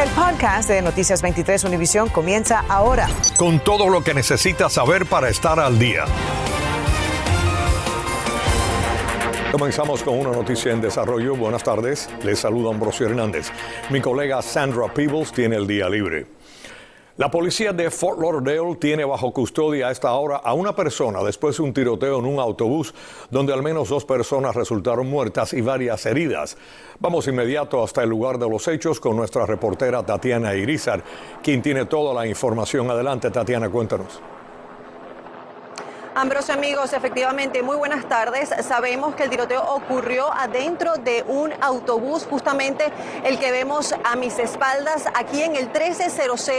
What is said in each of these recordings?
El podcast de Noticias 23 Univisión comienza ahora. Con todo lo que necesitas saber para estar al día. Comenzamos con una noticia en desarrollo. Buenas tardes. Les saluda Ambrosio Hernández. Mi colega Sandra Peebles tiene el día libre. La policía de Fort Lauderdale tiene bajo custodia a esta hora a una persona después de un tiroteo en un autobús donde al menos dos personas resultaron muertas y varias heridas. Vamos inmediato hasta el lugar de los hechos con nuestra reportera Tatiana Irizar, quien tiene toda la información. Adelante, Tatiana, cuéntanos. Ambrosio amigos, efectivamente, muy buenas tardes. Sabemos que el tiroteo ocurrió adentro de un autobús, justamente el que vemos a mis espaldas aquí en el 1300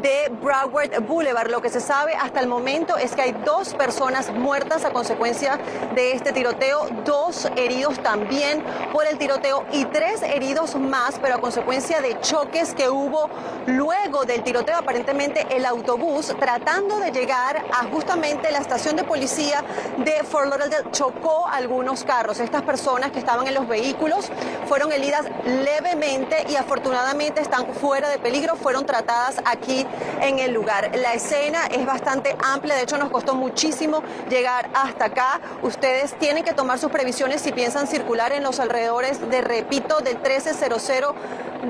de Broward Boulevard. Lo que se sabe hasta el momento es que hay dos personas muertas a consecuencia de este tiroteo, dos heridos también por el tiroteo y tres heridos más, pero a consecuencia de choques que hubo luego del tiroteo. Aparentemente el autobús tratando de llegar a justamente la estación de policía de Fort Lauderdale chocó algunos carros. Estas personas que estaban en los vehículos fueron heridas levemente y afortunadamente están fuera de peligro, fueron tratadas aquí en el lugar. La escena es bastante amplia, de hecho nos costó muchísimo llegar hasta acá. Ustedes tienen que tomar sus previsiones si piensan circular en los alrededores de, repito, del 1300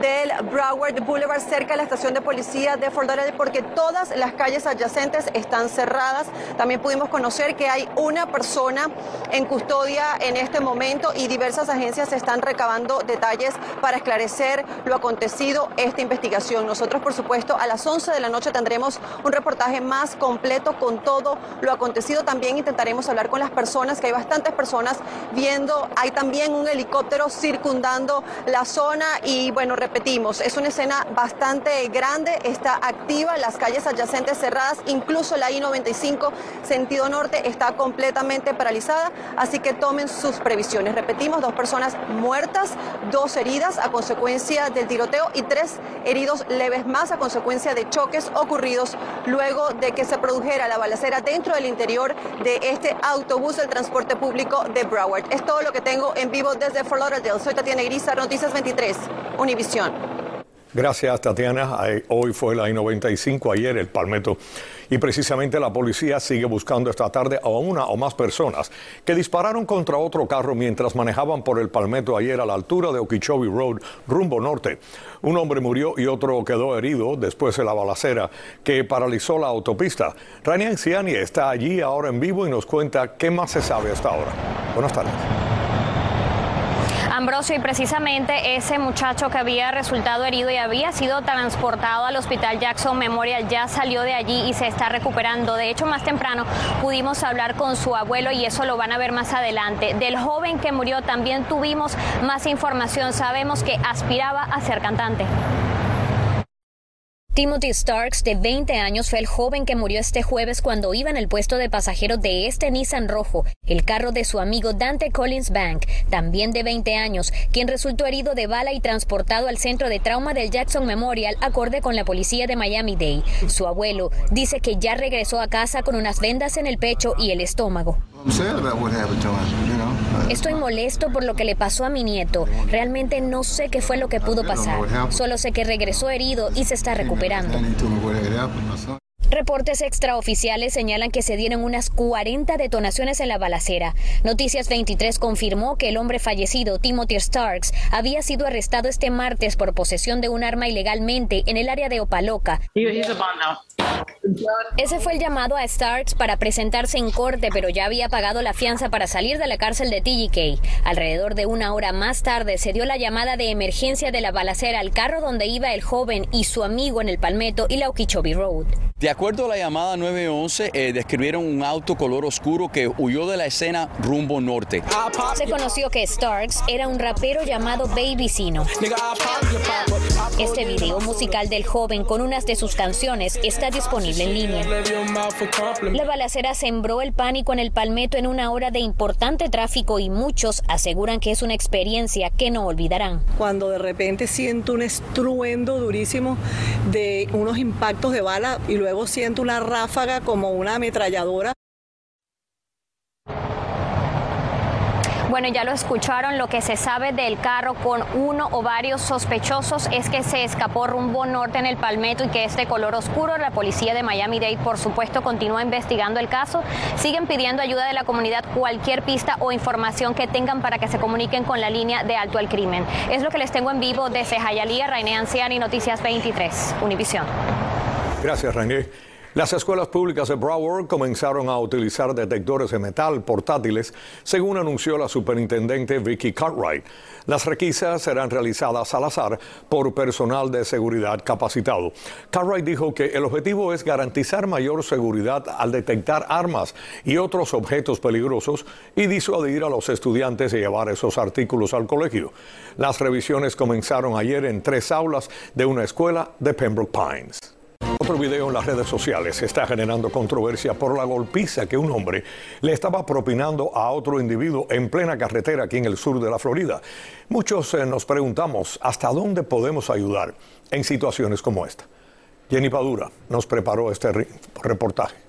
del Broward Boulevard cerca de la estación de policía de Fort Lauderdale porque todas las calles adyacentes están cerradas. También pudimos conocer que hay una persona en custodia en este momento y diversas agencias están recabando detalles para esclarecer lo acontecido esta investigación. Nosotros, por supuesto, a las 11 de la noche tendremos un reportaje más completo con todo lo acontecido. También intentaremos hablar con las personas, que hay bastantes personas viendo. Hay también un helicóptero circundando la zona y bueno, repetimos, es una escena bastante grande, está activa, las calles adyacentes cerradas, incluso la I-95 sentido norte está completamente paralizada, así que tomen sus previsiones. Repetimos, dos personas muertas, dos heridas a consecuencia del tiroteo y tres heridos leves más a consecuencia de choques ocurridos luego de que se produjera la balacera dentro del interior de este autobús del transporte público de Broward. Es todo lo que tengo en vivo desde Fort Lauderdale. Soy Tatiana Grisa, Noticias 23, Univision. Gracias, Tatiana. Hoy fue la I-95, ayer el Palmetto. Y precisamente la policía sigue buscando esta tarde a una o más personas que dispararon contra otro carro mientras manejaban por el Palmetto ayer a la altura de Okeechobee Road, rumbo norte. Un hombre murió y otro quedó herido después de la balacera que paralizó la autopista. Rania Anciani está allí ahora en vivo y nos cuenta qué más se sabe hasta ahora. Buenas tardes. Ambrosio, y precisamente ese muchacho que había resultado herido y había sido transportado al hospital Jackson Memorial ya salió de allí y se está recuperando. De hecho, más temprano pudimos hablar con su abuelo y eso lo van a ver más adelante. Del joven que murió también tuvimos más información. Sabemos que aspiraba a ser cantante. Timothy Starks, de 20 años, fue el joven que murió este jueves cuando iba en el puesto de pasajeros de este Nissan rojo, el carro de su amigo Dante Collins Bank, también de 20 años, quien resultó herido de bala y transportado al centro de trauma del Jackson Memorial, acorde con la policía de Miami-Dade. Su abuelo dice que ya regresó a casa con unas vendas en el pecho y el estómago. Estoy molesto por lo que le pasó a mi nieto. Realmente no sé qué fue lo que pudo pasar. Solo sé que regresó herido y se está recuperando. Reportes extraoficiales señalan que se dieron unas 40 detonaciones en la balacera. Noticias 23 confirmó que el hombre fallecido, Timothy Starks, había sido arrestado este martes por posesión de un arma ilegalmente en el área de Opaloca. Ese fue el llamado a Starks para presentarse en corte, pero ya había pagado la fianza para salir de la cárcel de TGK. Alrededor de una hora más tarde se dio la llamada de emergencia de la balacera al carro donde iba el joven y su amigo en el Palmetto y la Okeechobee Road. De acuerdo a la llamada 911, eh, describieron un auto color oscuro que huyó de la escena rumbo norte. Se conoció que Starks era un rapero llamado Baby Sino. Este video musical del joven con unas de sus canciones está disponible en línea. La balacera sembró el pánico en el Palmetto en una hora de importante tráfico y muchos aseguran que es una experiencia que no olvidarán. Cuando de repente siento un estruendo durísimo de unos impactos de bala y luego siento una ráfaga como una ametralladora Bueno, ya lo escucharon, lo que se sabe del carro con uno o varios sospechosos es que se escapó rumbo norte en el Palmetto y que es de color oscuro. La policía de Miami-Dade, por supuesto, continúa investigando el caso. Siguen pidiendo ayuda de la comunidad, cualquier pista o información que tengan para que se comuniquen con la línea de alto al crimen. Es lo que les tengo en vivo desde Jayalía, Rainé Anciani, Noticias 23, Univisión. Gracias, Rainé. Las escuelas públicas de Broward comenzaron a utilizar detectores de metal portátiles, según anunció la superintendente Vicky Cartwright. Las requisas serán realizadas al azar por personal de seguridad capacitado. Cartwright dijo que el objetivo es garantizar mayor seguridad al detectar armas y otros objetos peligrosos y disuadir a los estudiantes de llevar esos artículos al colegio. Las revisiones comenzaron ayer en tres aulas de una escuela de Pembroke Pines. Otro video en las redes sociales está generando controversia por la golpiza que un hombre le estaba propinando a otro individuo en plena carretera aquí en el sur de la Florida. Muchos eh, nos preguntamos hasta dónde podemos ayudar en situaciones como esta. Jenny Padura nos preparó este reportaje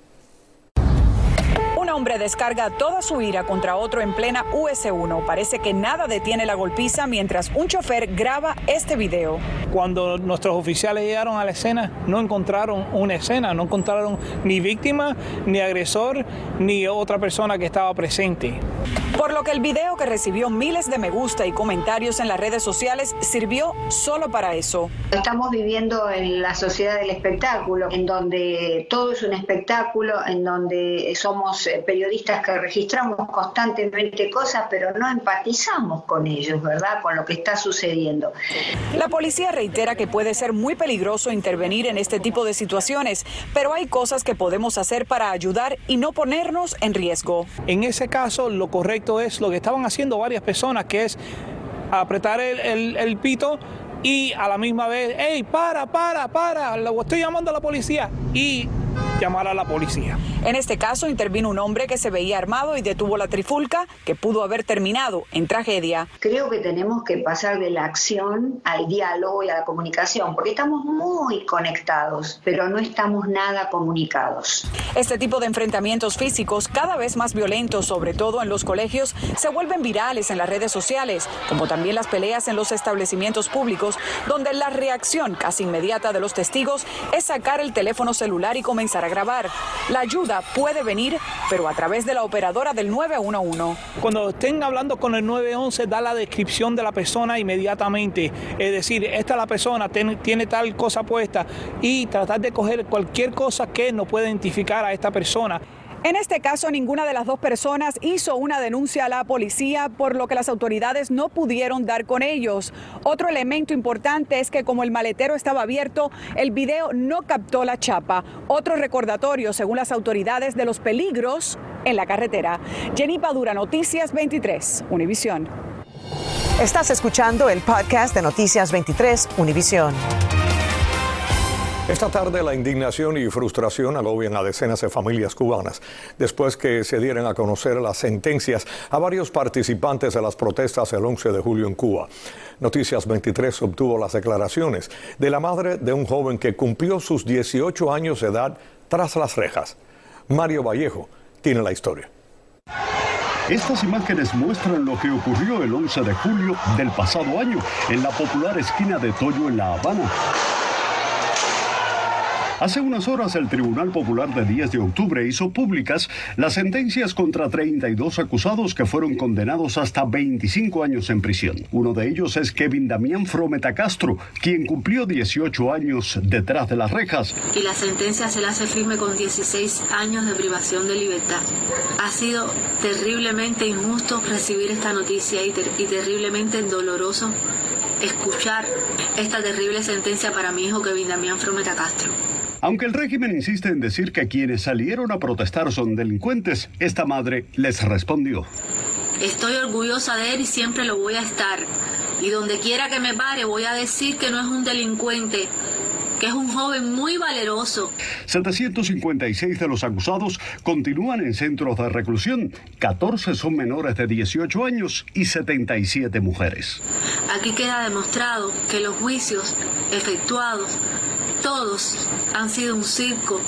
hombre descarga toda su ira contra otro en plena US1. Parece que nada detiene la golpiza mientras un chofer graba este video. Cuando nuestros oficiales llegaron a la escena, no encontraron una escena, no encontraron ni víctima, ni agresor, ni otra persona que estaba presente. Por lo que el video que recibió miles de me gusta y comentarios en las redes sociales sirvió solo para eso. Estamos viviendo en la sociedad del espectáculo, en donde todo es un espectáculo, en donde somos eh, periodistas que registramos constantemente cosas, pero no empatizamos con ellos, ¿verdad? Con lo que está sucediendo. La policía reitera que puede ser muy peligroso intervenir en este tipo de situaciones, pero hay cosas que podemos hacer para ayudar y no ponernos en riesgo. En ese caso, lo correcto es lo que estaban haciendo varias personas, que es apretar el, el pito y a la misma vez, hey, para, para, para, estoy llamando a la policía y llamar a la policía. En este caso intervino un hombre que se veía armado y detuvo la trifulca que pudo haber terminado en tragedia. Creo que tenemos que pasar de la acción al diálogo y a la comunicación, porque estamos muy conectados, pero no estamos nada comunicados. Este tipo de enfrentamientos físicos, cada vez más violentos, sobre todo en los colegios, se vuelven virales en las redes sociales, como también las peleas en los establecimientos públicos, donde la reacción casi inmediata de los testigos es sacar el teléfono celular y comenzar a grabar. La ayuda puede venir, pero a través de la operadora del 911. Cuando estén hablando con el 911, da la descripción de la persona inmediatamente. Es decir, esta es la persona, tiene tal cosa puesta y tratar de coger cualquier cosa que no pueda identificar a esta persona. En este caso, ninguna de las dos personas hizo una denuncia a la policía, por lo que las autoridades no pudieron dar con ellos. Otro elemento importante es que como el maletero estaba abierto, el video no captó la chapa. Otro recordatorio, según las autoridades, de los peligros en la carretera. Jenny Padura, Noticias 23, Univisión. Estás escuchando el podcast de Noticias 23, Univisión. Esta tarde la indignación y frustración agobian a decenas de familias cubanas después que se dieran a conocer las sentencias a varios participantes de las protestas el 11 de julio en Cuba. Noticias 23 obtuvo las declaraciones de la madre de un joven que cumplió sus 18 años de edad tras las rejas. Mario Vallejo tiene la historia. Estas imágenes muestran lo que ocurrió el 11 de julio del pasado año en la popular esquina de Toyo en La Habana. Hace unas horas el Tribunal Popular de 10 de octubre hizo públicas las sentencias contra 32 acusados que fueron condenados hasta 25 años en prisión. Uno de ellos es Kevin Damián Frometa Castro, quien cumplió 18 años detrás de las rejas. Y la sentencia se la hace firme con 16 años de privación de libertad. Ha sido terriblemente injusto recibir esta noticia y, y terriblemente doloroso escuchar esta terrible sentencia para mi hijo Kevin Damián Frometa Castro. Aunque el régimen insiste en decir que quienes salieron a protestar son delincuentes, esta madre les respondió. Estoy orgullosa de él y siempre lo voy a estar. Y donde quiera que me pare voy a decir que no es un delincuente, que es un joven muy valeroso. 756 de los acusados continúan en centros de reclusión, 14 son menores de 18 años y 77 mujeres. Aquí queda demostrado que los juicios efectuados todos han sido un circo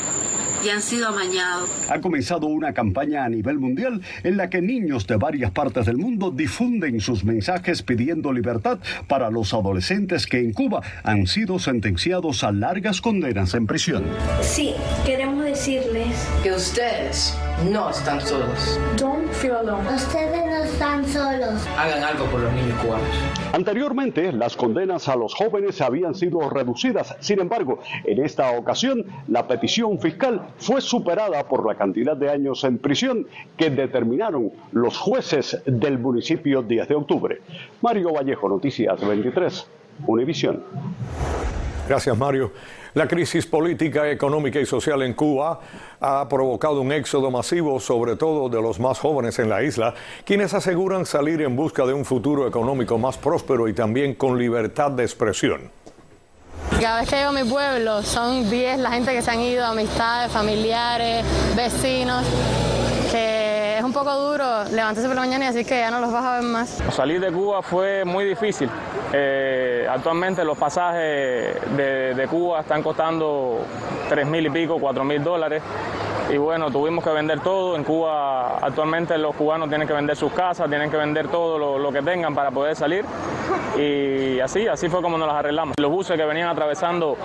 y han sido amañados. Ha comenzado una campaña a nivel mundial en la que niños de varias partes del mundo difunden sus mensajes pidiendo libertad para los adolescentes que en Cuba han sido sentenciados a largas condenas en prisión. Sí, queremos decirles que ustedes no están solos. Don't feel alone. Ustedes no están solos. Hagan algo por los niños cubanos. Anteriormente, las condenas a los jóvenes habían sido reducidas. Sin embargo, en esta ocasión, la petición fiscal fue superada por la cantidad de años en prisión que determinaron los jueces del municipio 10 de octubre. Mario Vallejo, Noticias 23, Univisión. Gracias, Mario. La crisis política, económica y social en Cuba ha provocado un éxodo masivo, sobre todo de los más jóvenes en la isla, quienes aseguran salir en busca de un futuro económico más próspero y también con libertad de expresión. Cada vez que llego a mi pueblo son 10 la gente que se han ido, amistades, familiares, vecinos, un poco duro levantarse por la mañana y decir que ya no los vas a ver más. Salir de Cuba fue muy difícil. Eh, actualmente los pasajes de, Cuba están costando 3 mil y pico, 4 mil dólares. Y bueno, tuvimos que vender todo. En Cuba actualmente los cubanos tienen que vender sus casas, tienen que vender todo lo, lo que tengan para poder salir. Y así, así fue como nos las arreglamos. Los buses que venían atravesando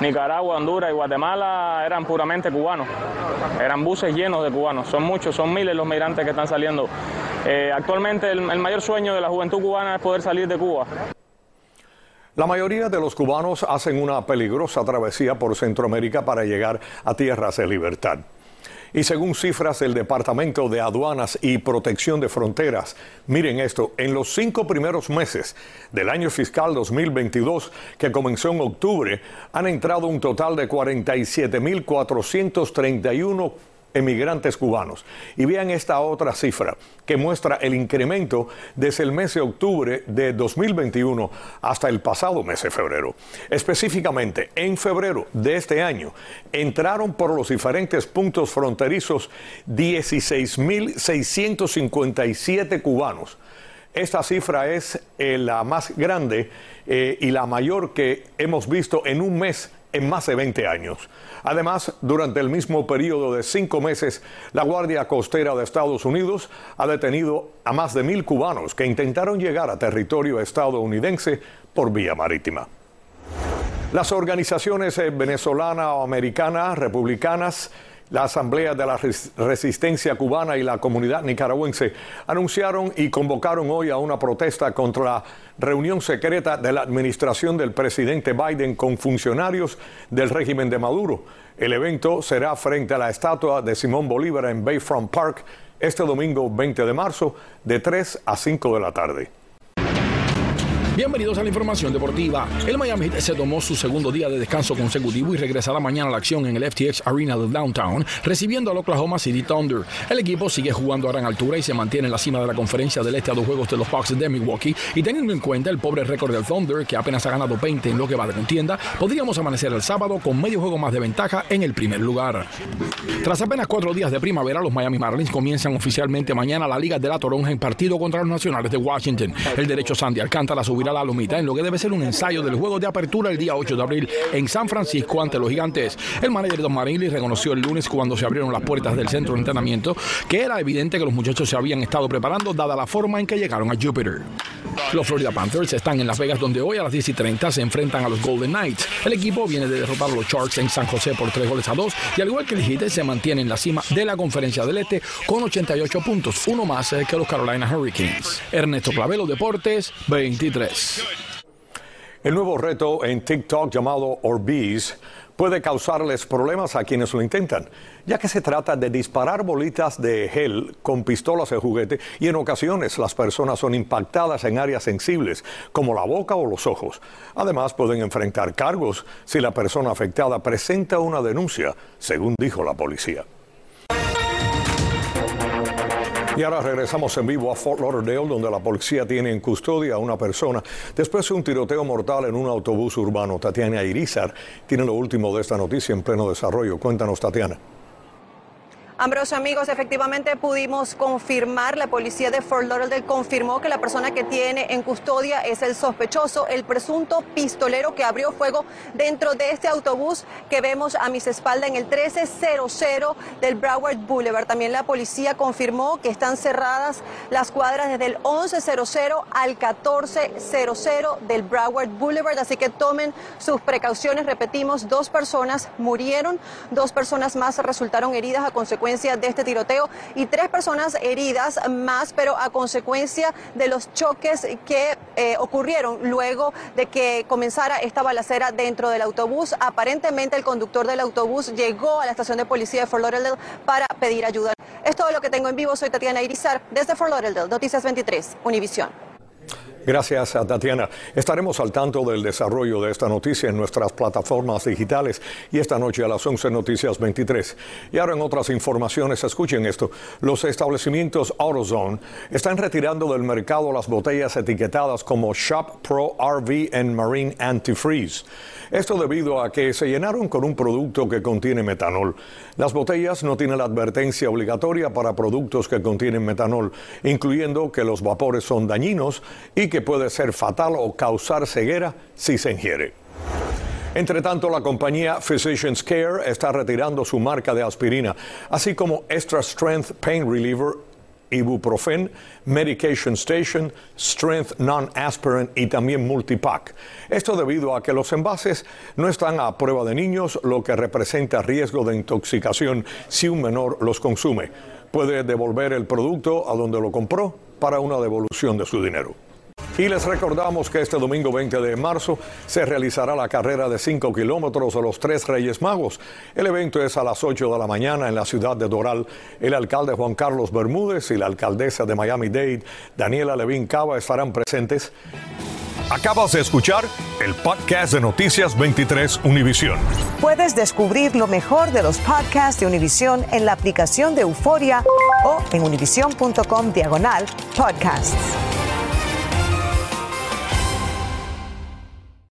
Nicaragua, Honduras y Guatemala eran puramente cubanos. Eran buses llenos de cubanos. Son muchos, son miles los migrantes que están saliendo. Eh, actualmente el, mayor sueño de la juventud cubana es poder salir de Cuba. La mayoría de los cubanos hacen una peligrosa travesía por Centroamérica para llegar a tierras de libertad. Y según cifras del Departamento de Aduanas y Protección de Fronteras, miren esto, en los cinco primeros meses del año fiscal 2022, que comenzó en octubre, han entrado un total de 47.431 emigrantes cubanos. Y vean esta otra cifra que muestra el incremento desde el mes de octubre de 2021 hasta el pasado mes de febrero. Específicamente, en febrero de este año entraron por los diferentes puntos fronterizos 16.657 cubanos. Esta cifra es eh, la más grande eh, y la mayor que hemos visto en un mes en más de 20 años. Además, durante el mismo periodo de cinco meses, la Guardia Costera de Estados Unidos ha detenido a más de mil cubanos que intentaron llegar a territorio estadounidense por vía marítima. Las organizaciones venezolana o americana, republicanas, la Asamblea de la Resistencia Cubana y la comunidad nicaragüense anunciaron y convocaron hoy a una protesta contra la reunión secreta de la administración del presidente Biden con funcionarios del régimen de Maduro. El evento será frente a la estatua de Simón Bolívar en Bayfront Park este domingo 20 de marzo de 3 a 5 de la tarde. Bienvenidos a la información deportiva. El Miami Heat se tomó su segundo día de descanso consecutivo y regresará mañana a la acción en el FTX Arena de Downtown, recibiendo al Oklahoma City Thunder. El equipo sigue jugando a gran altura y se mantiene en la cima de la conferencia del este a dos juegos de los Bucks de Milwaukee. Y teniendo en cuenta el pobre récord del Thunder, que apenas ha ganado 20 en lo que va de contienda, podríamos amanecer el sábado con medio juego más de ventaja en el primer lugar. Tras apenas cuatro días de primavera, los Miami Marlins comienzan oficialmente mañana la Liga de la Toronja en partido contra los Nacionales de Washington. El derecho Sandy Alcántara a la lomita en lo que debe ser un ensayo del juego de apertura el día 8 de abril en San Francisco ante los gigantes. El manager Don Marinelli reconoció el lunes cuando se abrieron las puertas del centro de entrenamiento que era evidente que los muchachos se habían estado preparando dada la forma en que llegaron a Jupiter. Los Florida Panthers están en Las Vegas donde hoy a las 10 y 30 se enfrentan a los Golden Knights. El equipo viene de derrotar a los Sharks en San José por 3 goles a 2 y al igual que el Heat se mantiene en la cima de la conferencia del Este con 88 puntos, uno más que los Carolina Hurricanes. Ernesto Clavelo Deportes 23. El nuevo reto en TikTok llamado Orbeez puede causarles problemas a quienes lo intentan, ya que se trata de disparar bolitas de gel con pistolas de juguete y en ocasiones las personas son impactadas en áreas sensibles como la boca o los ojos. Además pueden enfrentar cargos si la persona afectada presenta una denuncia, según dijo la policía. Y ahora regresamos en vivo a Fort Lauderdale, donde la policía tiene en custodia a una persona después de un tiroteo mortal en un autobús urbano. Tatiana Irizar tiene lo último de esta noticia en pleno desarrollo. Cuéntanos, Tatiana. Ambrosio, amigos, efectivamente pudimos confirmar, la policía de Fort Lauderdale confirmó que la persona que tiene en custodia es el sospechoso, el presunto pistolero que abrió fuego dentro de este autobús que vemos a mis espaldas en el 1300 del Broward Boulevard. También la policía confirmó que están cerradas las cuadras desde el 1100 al 1400 del Broward Boulevard, así que tomen sus precauciones. Repetimos, dos personas murieron, dos personas más resultaron heridas a consecuencia de este tiroteo y tres personas heridas más, pero a consecuencia de los choques que eh, ocurrieron luego de que comenzara esta balacera dentro del autobús. Aparentemente el conductor del autobús llegó a la estación de policía de Fort Lauderdale para pedir ayuda. Es todo lo que tengo en vivo. Soy Tatiana Irizar desde Fort Lauderdale, Noticias 23, Univisión. Gracias a Tatiana. Estaremos al tanto del desarrollo de esta noticia en nuestras plataformas digitales y esta noche a las 11 Noticias 23. Y ahora en otras informaciones, escuchen esto. Los establecimientos AutoZone están retirando del mercado las botellas etiquetadas como Shop Pro RV and Marine Antifreeze. Esto debido a que se llenaron con un producto que contiene metanol. Las botellas no tienen la advertencia obligatoria para productos que contienen metanol, incluyendo que los vapores son dañinos y que puede ser fatal o causar ceguera si se ingiere. Entre tanto, la compañía Physicians Care está retirando su marca de aspirina, así como Extra Strength Pain Reliever ibuprofen, medication station, strength non-aspirin y también multipack. Esto debido a que los envases no están a prueba de niños, lo que representa riesgo de intoxicación si un menor los consume. Puede devolver el producto a donde lo compró para una devolución de su dinero. Y les recordamos que este domingo 20 de marzo se realizará la carrera de 5 kilómetros de los Tres Reyes Magos. El evento es a las 8 de la mañana en la ciudad de Doral. El alcalde Juan Carlos Bermúdez y la alcaldesa de Miami-Dade, Daniela Levin Cava, estarán presentes. Acabas de escuchar el podcast de Noticias 23 Univisión. Puedes descubrir lo mejor de los podcasts de Univisión en la aplicación de Euforia o en univision.com diagonal podcasts.